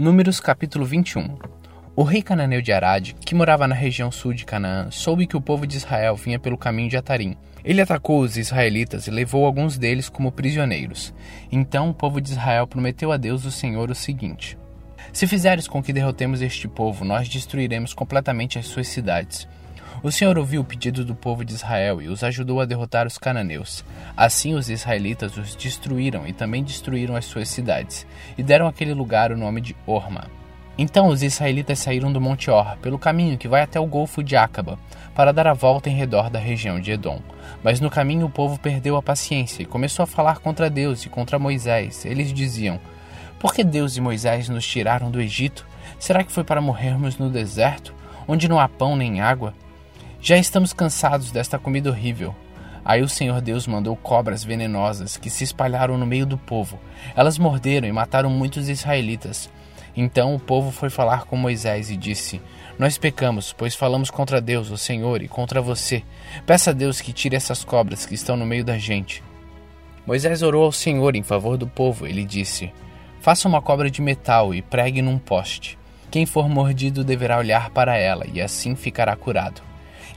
Números capítulo 21 O rei cananeu de Arad, que morava na região sul de Canaã, soube que o povo de Israel vinha pelo caminho de Atarim. Ele atacou os israelitas e levou alguns deles como prisioneiros. Então o povo de Israel prometeu a Deus o Senhor o seguinte: Se fizeres com que derrotemos este povo, nós destruiremos completamente as suas cidades. O Senhor ouviu o pedido do povo de Israel e os ajudou a derrotar os cananeus. Assim os israelitas os destruíram e também destruíram as suas cidades, e deram àquele lugar o nome de Orma. Então os israelitas saíram do Monte Or, pelo caminho que vai até o Golfo de Acaba, para dar a volta em redor da região de Edom. Mas no caminho o povo perdeu a paciência e começou a falar contra Deus e contra Moisés. Eles diziam: Por que Deus e Moisés nos tiraram do Egito? Será que foi para morrermos no deserto, onde não há pão nem água? Já estamos cansados desta comida horrível. Aí o Senhor Deus mandou cobras venenosas que se espalharam no meio do povo. Elas morderam e mataram muitos israelitas. Então o povo foi falar com Moisés e disse: Nós pecamos, pois falamos contra Deus, o Senhor, e contra você. Peça a Deus que tire essas cobras que estão no meio da gente. Moisés orou ao Senhor em favor do povo. Ele disse: Faça uma cobra de metal e pregue num poste. Quem for mordido deverá olhar para ela, e assim ficará curado.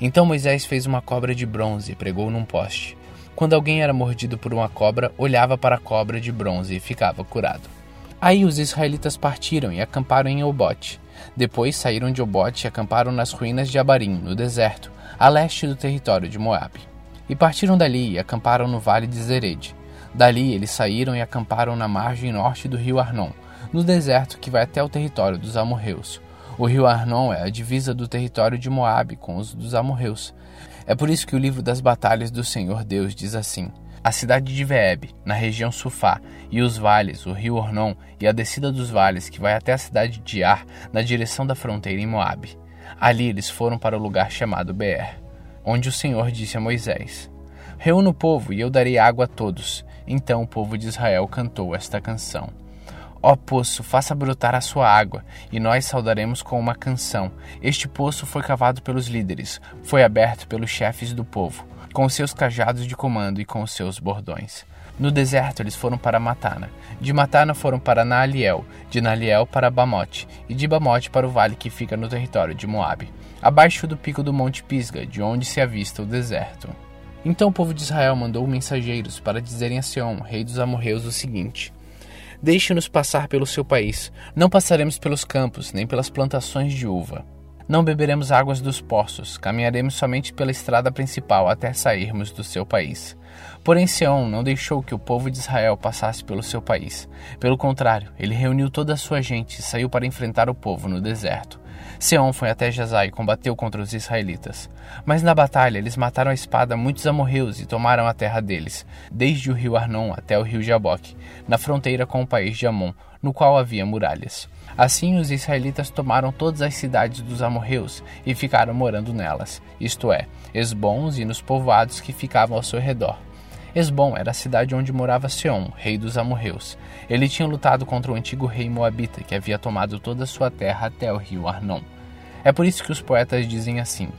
Então Moisés fez uma cobra de bronze e pregou num poste. Quando alguém era mordido por uma cobra, olhava para a cobra de bronze e ficava curado. Aí os israelitas partiram e acamparam em Obote. Depois saíram de Obote e acamparam nas ruínas de Abarim, no deserto, a leste do território de Moabe. E partiram dali e acamparam no vale de Zered. Dali eles saíram e acamparam na margem norte do rio Arnon, no deserto que vai até o território dos amorreus. O rio Arnon é a divisa do território de Moabe com os dos amorreus. É por isso que o livro das batalhas do Senhor Deus diz assim: a cidade de Veeb, na região Sufá, e os vales, o rio Ornon e a descida dos vales que vai até a cidade de Ar, na direção da fronteira em Moabe. Ali eles foram para o lugar chamado Beer, onde o Senhor disse a Moisés: Reúna o povo e eu darei água a todos. Então o povo de Israel cantou esta canção. Ó poço, faça brotar a sua água, e nós saudaremos com uma canção. Este poço foi cavado pelos líderes, foi aberto pelos chefes do povo, com seus cajados de comando e com seus bordões. No deserto eles foram para Matana, de Matana foram para Naaliel, de Naaliel para Bamote, e de Bamote para o vale que fica no território de Moabe, abaixo do pico do monte Pisga, de onde se avista o deserto. Então o povo de Israel mandou mensageiros para dizerem a Seom, rei dos amorreus, o seguinte: Deixe-nos passar pelo seu país. Não passaremos pelos campos, nem pelas plantações de uva. Não beberemos águas dos poços, caminharemos somente pela estrada principal até sairmos do seu país. Porém, Seom não deixou que o povo de Israel passasse pelo seu país. Pelo contrário, ele reuniu toda a sua gente e saiu para enfrentar o povo no deserto. Seom foi até Jazá e combateu contra os israelitas. Mas na batalha eles mataram a espada muitos amorreus e tomaram a terra deles, desde o rio Arnon até o rio Jaboque, na fronteira com o país de Amon, no qual havia muralhas. Assim os israelitas tomaram todas as cidades dos amorreus e ficaram morando nelas, isto é, Esbons e nos povoados que ficavam ao seu redor. Esbom era a cidade onde morava Seom, rei dos amorreus. Ele tinha lutado contra o antigo rei moabita que havia tomado toda a sua terra até o rio Arnon. É por isso que os poetas dizem assim: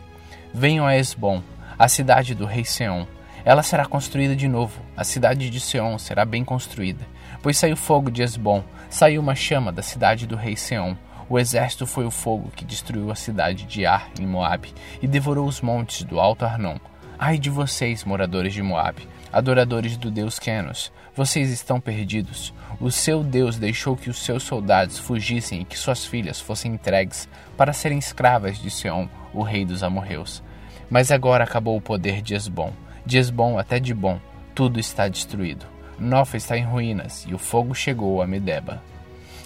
Venham a Esbom, a cidade do rei Seom. Ela será construída de novo, a cidade de Seom será bem construída. Pois saiu fogo de Esbom, saiu uma chama da cidade do rei Seom. O exército foi o fogo que destruiu a cidade de Ar, em Moabe, e devorou os montes do Alto Arnon. Ai de vocês, moradores de Moabe, adoradores do deus Kenos, vocês estão perdidos. O seu Deus deixou que os seus soldados fugissem e que suas filhas fossem entregues para serem escravas de Seom, o rei dos amorreus. Mas agora acabou o poder de Esbom. De Esbom até de Bom, tudo está destruído. Nofa está em ruínas e o fogo chegou a Medeba.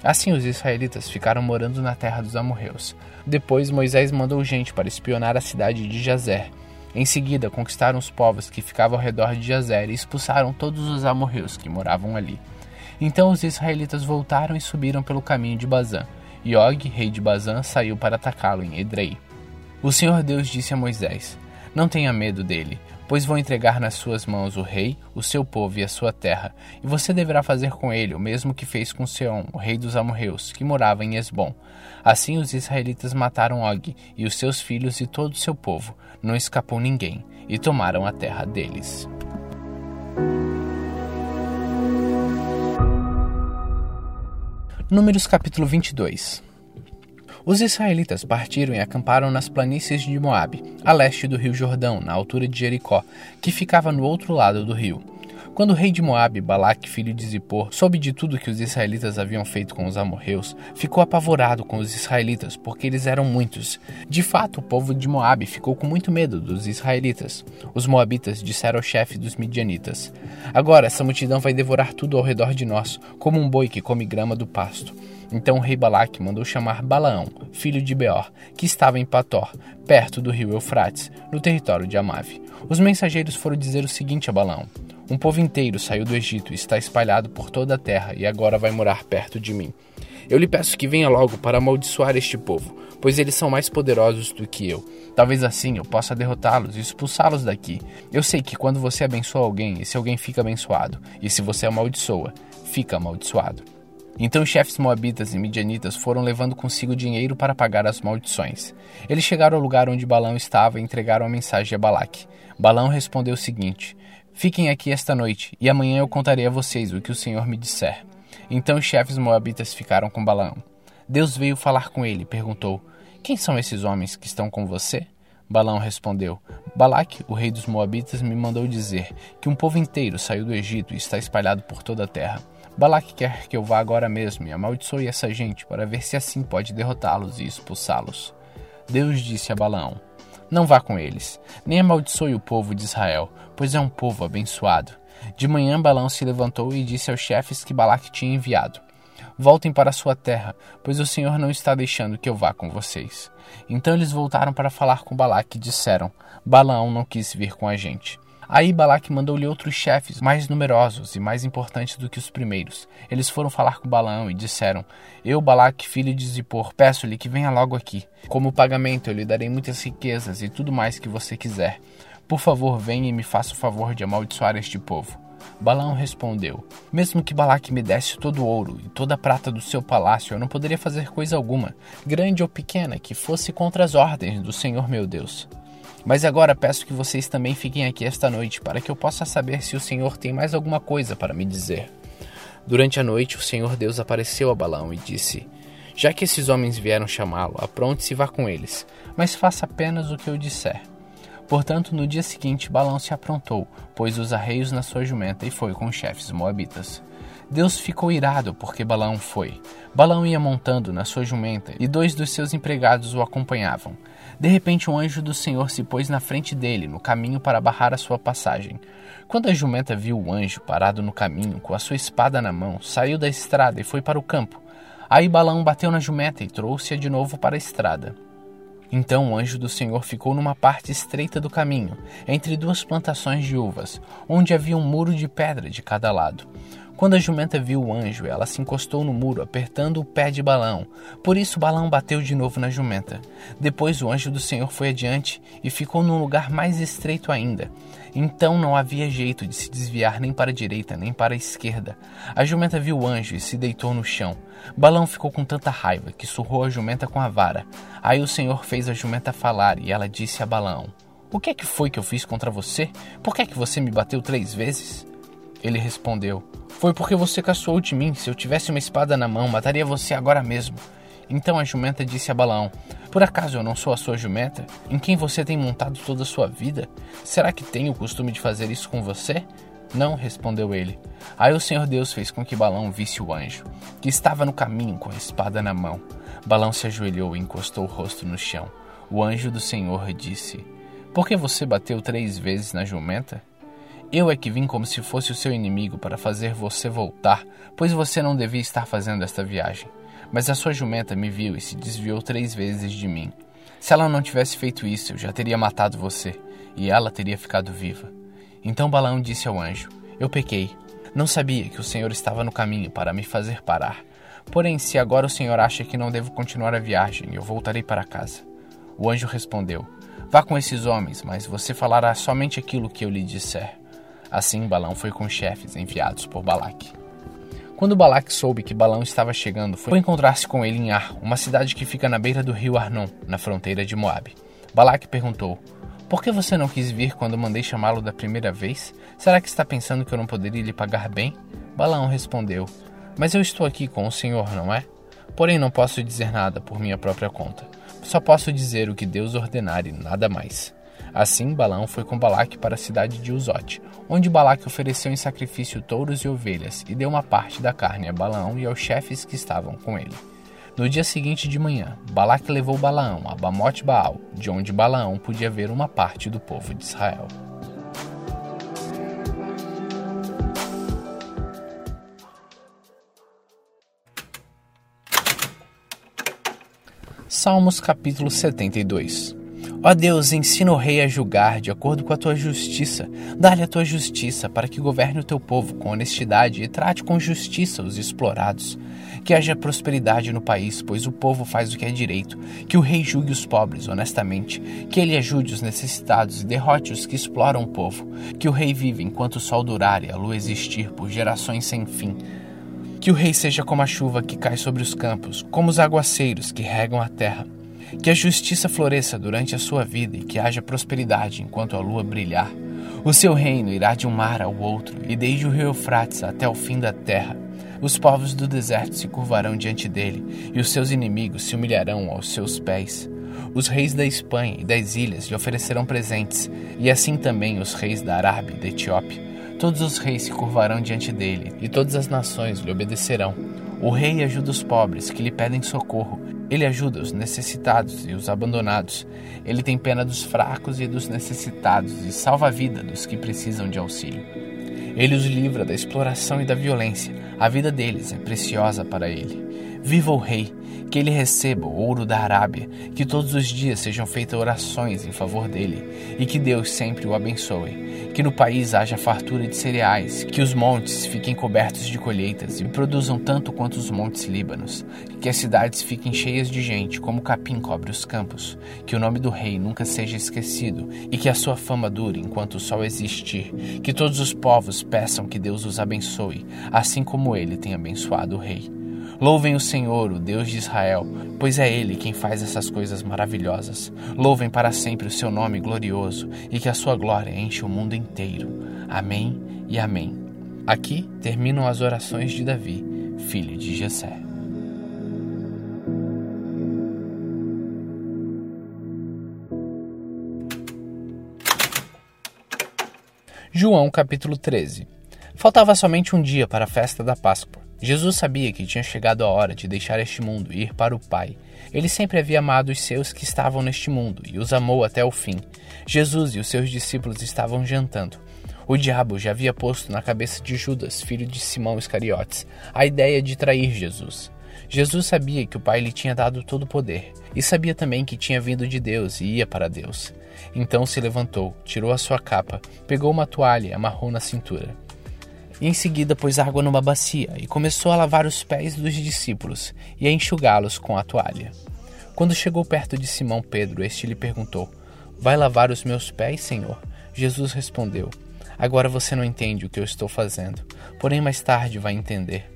Assim os israelitas ficaram morando na terra dos amorreus. Depois Moisés mandou gente para espionar a cidade de Jazer. Em seguida, conquistaram os povos que ficavam ao redor de Jazer e expulsaram todos os amorreus que moravam ali. Então os israelitas voltaram e subiram pelo caminho de Bazã. E Og, rei de Bazã, saiu para atacá-lo em Edrei. O Senhor Deus disse a Moisés: Não tenha medo dele, pois vou entregar nas suas mãos o rei, o seu povo e a sua terra, e você deverá fazer com ele o mesmo que fez com Seom, o rei dos amorreus, que morava em Esbom. Assim os israelitas mataram Og e os seus filhos e todo o seu povo, não escapou ninguém, e tomaram a terra deles. Números capítulo 22 Os israelitas partiram e acamparam nas planícies de Moabe, a leste do rio Jordão, na altura de Jericó, que ficava no outro lado do rio. Quando o rei de Moabe, Balaque, filho de Zippor, soube de tudo que os israelitas haviam feito com os amorreus, ficou apavorado com os israelitas, porque eles eram muitos. De fato, o povo de Moabe ficou com muito medo dos israelitas. Os moabitas disseram ao chefe dos midianitas: Agora essa multidão vai devorar tudo ao redor de nós, como um boi que come grama do pasto. Então o rei Balaque mandou chamar Balaão, filho de Beor, que estava em Pator, perto do rio Eufrates, no território de Amave. Os mensageiros foram dizer o seguinte a Balaão: um povo inteiro saiu do Egito e está espalhado por toda a terra e agora vai morar perto de mim. Eu lhe peço que venha logo para amaldiçoar este povo, pois eles são mais poderosos do que eu. Talvez assim eu possa derrotá-los e expulsá-los daqui. Eu sei que quando você abençoa alguém, esse alguém fica abençoado, e se você amaldiçoa, fica amaldiçoado. Então os chefes moabitas e midianitas foram levando consigo dinheiro para pagar as maldições. Eles chegaram ao lugar onde Balão estava e entregaram a mensagem a Balaque. Balão respondeu o seguinte: Fiquem aqui esta noite, e amanhã eu contarei a vocês o que o Senhor me disser. Então os chefes moabitas ficaram com Balaão. Deus veio falar com ele e perguntou: Quem são esses homens que estão com você? Balaão respondeu: Balaque, o rei dos Moabitas, me mandou dizer que um povo inteiro saiu do Egito e está espalhado por toda a terra. Balaque quer que eu vá agora mesmo e amaldiçoe essa gente para ver se assim pode derrotá-los e expulsá-los. Deus disse a Balaão: não vá com eles, nem amaldiçoe o povo de Israel, pois é um povo abençoado. De manhã Balão se levantou e disse aos chefes que Balaque tinha enviado: Voltem para sua terra, pois o Senhor não está deixando que eu vá com vocês. Então eles voltaram para falar com Balaque e disseram: Balaão não quis vir com a gente. Aí Balaque mandou-lhe outros chefes, mais numerosos e mais importantes do que os primeiros. Eles foram falar com Balaão e disseram: Eu, Balaque, filho de Zippor, peço-lhe que venha logo aqui. Como pagamento, eu lhe darei muitas riquezas e tudo mais que você quiser. Por favor, venha e me faça o favor de amaldiçoar este povo. Balaão respondeu: Mesmo que Balaque me desse todo o ouro e toda a prata do seu palácio, eu não poderia fazer coisa alguma, grande ou pequena, que fosse contra as ordens do Senhor meu Deus. Mas agora peço que vocês também fiquem aqui esta noite, para que eu possa saber se o Senhor tem mais alguma coisa para me dizer. Durante a noite, o Senhor Deus apareceu a Balaão e disse: Já que esses homens vieram chamá-lo, apronte-se e vá com eles, mas faça apenas o que eu disser. Portanto, no dia seguinte, Balaão se aprontou, pôs os arreios na sua jumenta e foi com os chefes moabitas. Deus ficou irado porque Balaão foi. Balaão ia montando na sua jumenta e dois dos seus empregados o acompanhavam. De repente, um anjo do Senhor se pôs na frente dele, no caminho para barrar a sua passagem. Quando a jumenta viu o anjo parado no caminho, com a sua espada na mão, saiu da estrada e foi para o campo. Aí Balaão bateu na jumenta e trouxe-a de novo para a estrada. Então o anjo do Senhor ficou numa parte estreita do caminho, entre duas plantações de uvas, onde havia um muro de pedra de cada lado. Quando a jumenta viu o anjo, ela se encostou no muro, apertando o pé de Balão. Por isso Balão bateu de novo na jumenta. Depois o anjo do Senhor foi adiante e ficou num lugar mais estreito ainda. Então não havia jeito de se desviar nem para a direita nem para a esquerda. A jumenta viu o anjo e se deitou no chão. Balão ficou com tanta raiva que surrou a jumenta com a vara. Aí o Senhor fez a jumenta falar e ela disse a Balão: O que é que foi que eu fiz contra você? Por que é que você me bateu três vezes? Ele respondeu: Foi porque você caçoou de mim. Se eu tivesse uma espada na mão, mataria você agora mesmo. Então a jumenta disse a Balaão: Por acaso eu não sou a sua jumenta, em quem você tem montado toda a sua vida? Será que tenho o costume de fazer isso com você? Não, respondeu ele. Aí o Senhor Deus fez com que Balão visse o anjo, que estava no caminho com a espada na mão. Balão se ajoelhou e encostou o rosto no chão. O anjo do Senhor disse: Por que você bateu três vezes na jumenta? Eu é que vim como se fosse o seu inimigo para fazer você voltar, pois você não devia estar fazendo esta viagem. Mas a sua jumenta me viu e se desviou três vezes de mim. Se ela não tivesse feito isso, eu já teria matado você, e ela teria ficado viva. Então Balaão disse ao anjo: Eu pequei. Não sabia que o Senhor estava no caminho para me fazer parar. Porém, se agora o Senhor acha que não devo continuar a viagem, eu voltarei para casa. O anjo respondeu: Vá com esses homens, mas você falará somente aquilo que eu lhe disser. Assim Balão foi com os chefes enviados por Balaque. Quando Balaque soube que Balão estava chegando, foi encontrar-se com ele em Ar, uma cidade que fica na beira do rio Arnon, na fronteira de Moabe. Balaque perguntou: Por que você não quis vir quando mandei chamá-lo da primeira vez? Será que está pensando que eu não poderia lhe pagar bem? Balaão respondeu: Mas eu estou aqui com o Senhor, não é? Porém, não posso dizer nada por minha própria conta. Só posso dizer o que Deus ordenar e nada mais. Assim, Balaão foi com Balaque para a cidade de Uzote, onde Balaque ofereceu em sacrifício touros e ovelhas e deu uma parte da carne a Balaão e aos chefes que estavam com ele. No dia seguinte de manhã, Balaque levou Balaão a Bamote Baal, de onde Balaão podia ver uma parte do povo de Israel. Salmos capítulo 72 Ó Deus, ensina o rei a julgar de acordo com a tua justiça. Dá-lhe a tua justiça para que governe o teu povo com honestidade e trate com justiça os explorados. Que haja prosperidade no país, pois o povo faz o que é direito. Que o rei julgue os pobres honestamente. Que ele ajude os necessitados e derrote os que exploram o povo. Que o rei viva enquanto o sol durar e a lua existir por gerações sem fim. Que o rei seja como a chuva que cai sobre os campos, como os aguaceiros que regam a terra. Que a justiça floresça durante a sua vida e que haja prosperidade enquanto a lua brilhar. O seu reino irá de um mar ao outro e desde o rio Eufrates até o fim da terra. Os povos do deserto se curvarão diante dele e os seus inimigos se humilharão aos seus pés. Os reis da Espanha e das ilhas lhe oferecerão presentes, e assim também os reis da Arábia e da Etiópia. Todos os reis se curvarão diante dele, e todas as nações lhe obedecerão. O rei ajuda os pobres que lhe pedem socorro. Ele ajuda os necessitados e os abandonados. Ele tem pena dos fracos e dos necessitados e salva a vida dos que precisam de auxílio. Ele os livra da exploração e da violência. A vida deles é preciosa para ele. Viva o rei! que ele receba o ouro da Arábia, que todos os dias sejam feitas orações em favor dele, e que Deus sempre o abençoe. Que no país haja fartura de cereais, que os montes fiquem cobertos de colheitas e produzam tanto quanto os montes Líbanos, que as cidades fiquem cheias de gente, como o capim cobre os campos, que o nome do rei nunca seja esquecido e que a sua fama dure enquanto o sol existir, que todos os povos peçam que Deus os abençoe, assim como ele tem abençoado o rei. Louvem o Senhor, o Deus de Israel, pois é Ele quem faz essas coisas maravilhosas. Louvem para sempre o seu nome glorioso e que a sua glória enche o mundo inteiro. Amém e amém. Aqui terminam as orações de Davi, filho de Jessé. João capítulo 13 Faltava somente um dia para a festa da Páscoa. Jesus sabia que tinha chegado a hora de deixar este mundo e ir para o Pai. Ele sempre havia amado os seus que estavam neste mundo e os amou até o fim. Jesus e os seus discípulos estavam jantando. O diabo já havia posto na cabeça de Judas, filho de Simão Iscariotes, a ideia de trair Jesus. Jesus sabia que o Pai lhe tinha dado todo o poder e sabia também que tinha vindo de Deus e ia para Deus. Então se levantou, tirou a sua capa, pegou uma toalha e amarrou na cintura e em seguida pôs água numa bacia e começou a lavar os pés dos discípulos e a enxugá-los com a toalha. Quando chegou perto de Simão Pedro, este lhe perguntou: Vai lavar os meus pés, Senhor? Jesus respondeu: Agora você não entende o que eu estou fazendo, porém mais tarde vai entender.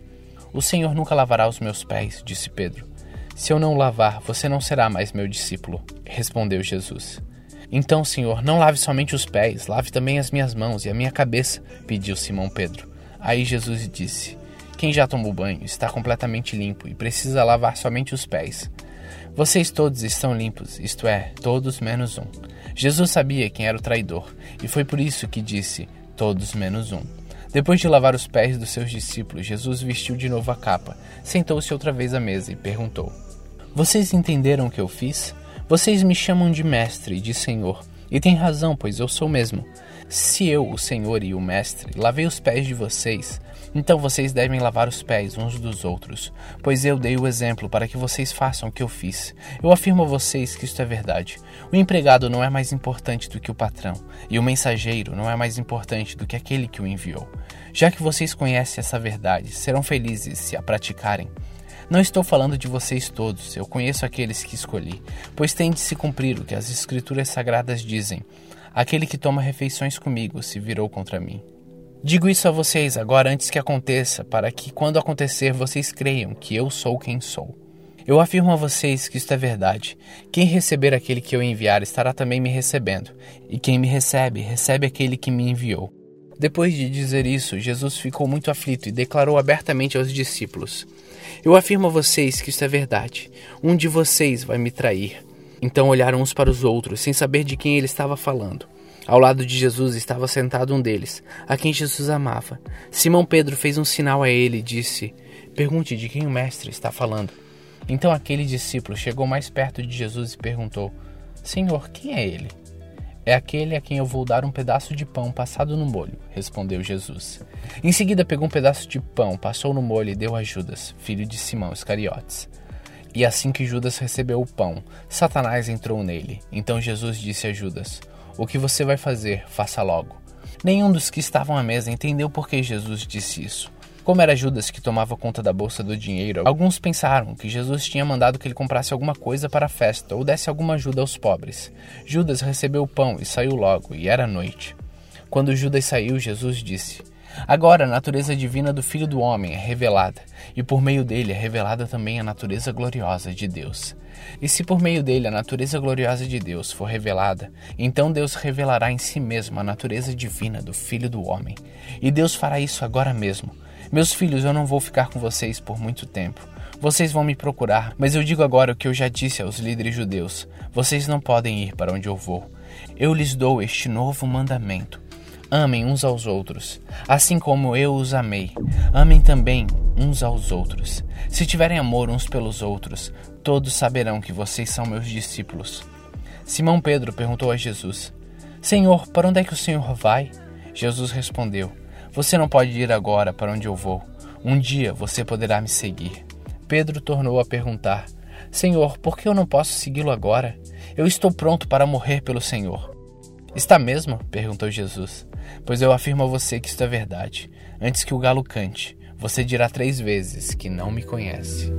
O Senhor nunca lavará os meus pés, disse Pedro. Se eu não lavar, você não será mais meu discípulo, respondeu Jesus. Então, Senhor, não lave somente os pés, lave também as minhas mãos e a minha cabeça, pediu Simão Pedro. Aí Jesus disse: Quem já tomou banho está completamente limpo e precisa lavar somente os pés. Vocês todos estão limpos, isto é, todos menos um. Jesus sabia quem era o traidor e foi por isso que disse: Todos menos um. Depois de lavar os pés dos seus discípulos, Jesus vestiu de novo a capa, sentou-se outra vez à mesa e perguntou: Vocês entenderam o que eu fiz? Vocês me chamam de mestre e de senhor, e têm razão, pois eu sou mesmo. Se eu, o Senhor e o Mestre, lavei os pés de vocês, então vocês devem lavar os pés uns dos outros, pois eu dei o exemplo para que vocês façam o que eu fiz. Eu afirmo a vocês que isto é verdade. O empregado não é mais importante do que o patrão, e o mensageiro não é mais importante do que aquele que o enviou. Já que vocês conhecem essa verdade, serão felizes se a praticarem. Não estou falando de vocês todos, eu conheço aqueles que escolhi, pois tem de se cumprir o que as Escrituras Sagradas dizem. Aquele que toma refeições comigo se virou contra mim. Digo isso a vocês agora antes que aconteça, para que, quando acontecer, vocês creiam que eu sou quem sou. Eu afirmo a vocês que isto é verdade. Quem receber aquele que eu enviar estará também me recebendo, e quem me recebe, recebe aquele que me enviou. Depois de dizer isso, Jesus ficou muito aflito e declarou abertamente aos discípulos: Eu afirmo a vocês que isto é verdade. Um de vocês vai me trair. Então olharam uns para os outros, sem saber de quem ele estava falando. Ao lado de Jesus estava sentado um deles, a quem Jesus amava. Simão Pedro fez um sinal a ele e disse: Pergunte de quem o Mestre está falando. Então aquele discípulo chegou mais perto de Jesus e perguntou: Senhor, quem é ele? É aquele a quem eu vou dar um pedaço de pão passado no molho, respondeu Jesus. Em seguida pegou um pedaço de pão, passou no molho e deu a Judas, filho de Simão Iscariotes. E assim que Judas recebeu o pão, Satanás entrou nele. Então Jesus disse a Judas: O que você vai fazer, faça logo. Nenhum dos que estavam à mesa entendeu por que Jesus disse isso. Como era Judas que tomava conta da bolsa do dinheiro, alguns pensaram que Jesus tinha mandado que ele comprasse alguma coisa para a festa ou desse alguma ajuda aos pobres. Judas recebeu o pão e saiu logo, e era noite. Quando Judas saiu, Jesus disse: Agora a natureza divina do Filho do Homem é revelada, e por meio dele é revelada também a natureza gloriosa de Deus. E se por meio dele a natureza gloriosa de Deus for revelada, então Deus revelará em si mesmo a natureza divina do Filho do Homem. E Deus fará isso agora mesmo meus filhos, eu não vou ficar com vocês por muito tempo. Vocês vão me procurar, mas eu digo agora o que eu já disse aos líderes judeus: vocês não podem ir para onde eu vou. Eu lhes dou este novo mandamento. Amem uns aos outros, assim como eu os amei. Amem também uns aos outros. Se tiverem amor uns pelos outros, todos saberão que vocês são meus discípulos. Simão Pedro perguntou a Jesus: Senhor, para onde é que o Senhor vai? Jesus respondeu: você não pode ir agora para onde eu vou. Um dia você poderá me seguir. Pedro tornou a perguntar: Senhor, por que eu não posso segui-lo agora? Eu estou pronto para morrer pelo Senhor. Está mesmo? perguntou Jesus. Pois eu afirmo a você que isto é verdade. Antes que o galo cante, você dirá três vezes que não me conhece.